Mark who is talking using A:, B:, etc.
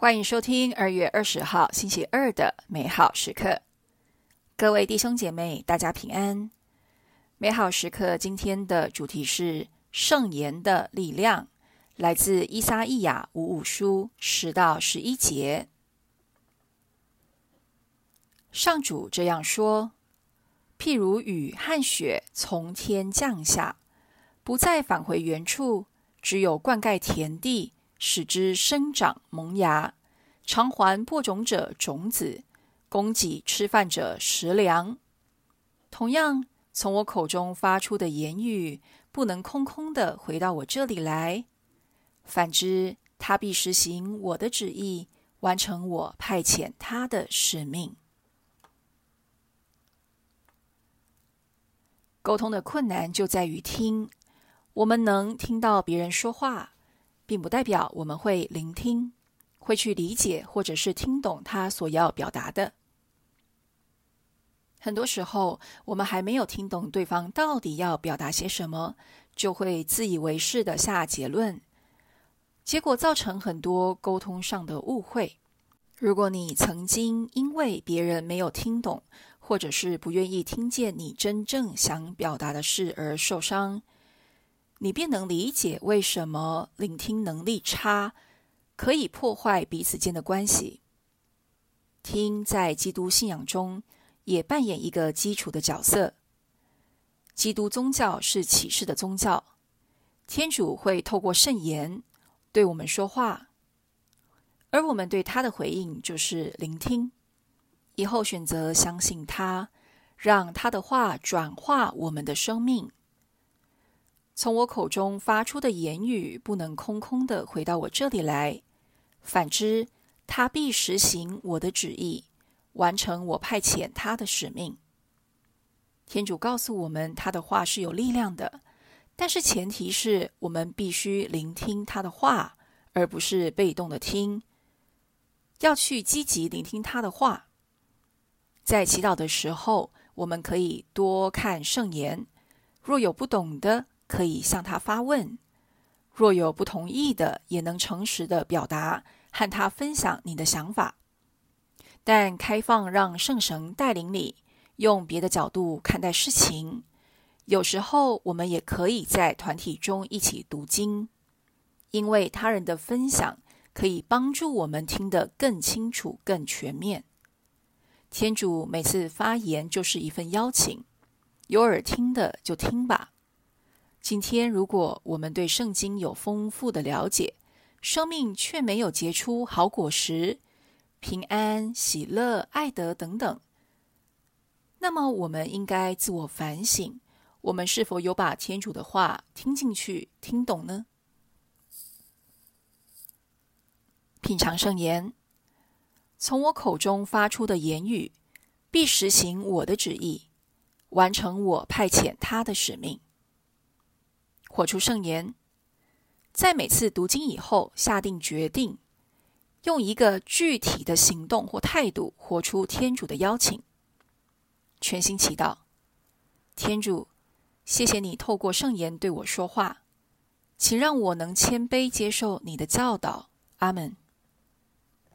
A: 欢迎收听二月二十号星期二的美好时刻，各位弟兄姐妹，大家平安。美好时刻今天的主题是圣言的力量，来自伊撒意亚五五书十到十一节。上主这样说：譬如雨和雪从天降下，不再返回原处，只有灌溉田地。使之生长萌芽，偿还播种者种子，供给吃饭者食粮。同样，从我口中发出的言语，不能空空的回到我这里来。反之，他必实行我的旨意，完成我派遣他的使命。沟通的困难就在于听，我们能听到别人说话。并不代表我们会聆听，会去理解，或者是听懂他所要表达的。很多时候，我们还没有听懂对方到底要表达些什么，就会自以为是的下结论，结果造成很多沟通上的误会。如果你曾经因为别人没有听懂，或者是不愿意听见你真正想表达的事而受伤，你便能理解为什么聆听能力差可以破坏彼此间的关系。听在基督信仰中也扮演一个基础的角色。基督宗教是启示的宗教，天主会透过圣言对我们说话，而我们对他的回应就是聆听，以后选择相信他，让他的话转化我们的生命。从我口中发出的言语不能空空的回到我这里来，反之，他必实行我的旨意，完成我派遣他的使命。天主告诉我们，他的话是有力量的，但是前提是我们必须聆听他的话，而不是被动的听，要去积极聆听他的话。在祈祷的时候，我们可以多看圣言，若有不懂的，可以向他发问，若有不同意的，也能诚实的表达，和他分享你的想法。但开放让圣神带领你，用别的角度看待事情。有时候，我们也可以在团体中一起读经，因为他人的分享可以帮助我们听得更清楚、更全面。天主每次发言就是一份邀请，有耳听的就听吧。今天，如果我们对圣经有丰富的了解，生命却没有结出好果实，平安、喜乐、爱德等等，那么我们应该自我反省：我们是否有把天主的话听进去、听懂呢？品尝圣言，从我口中发出的言语，必实行我的旨意，完成我派遣他的使命。活出圣言，在每次读经以后下定决定，用一个具体的行动或态度活出天主的邀请。全心祈祷，天主，谢谢你透过圣言对我说话，请让我能谦卑接受你的教导。阿门。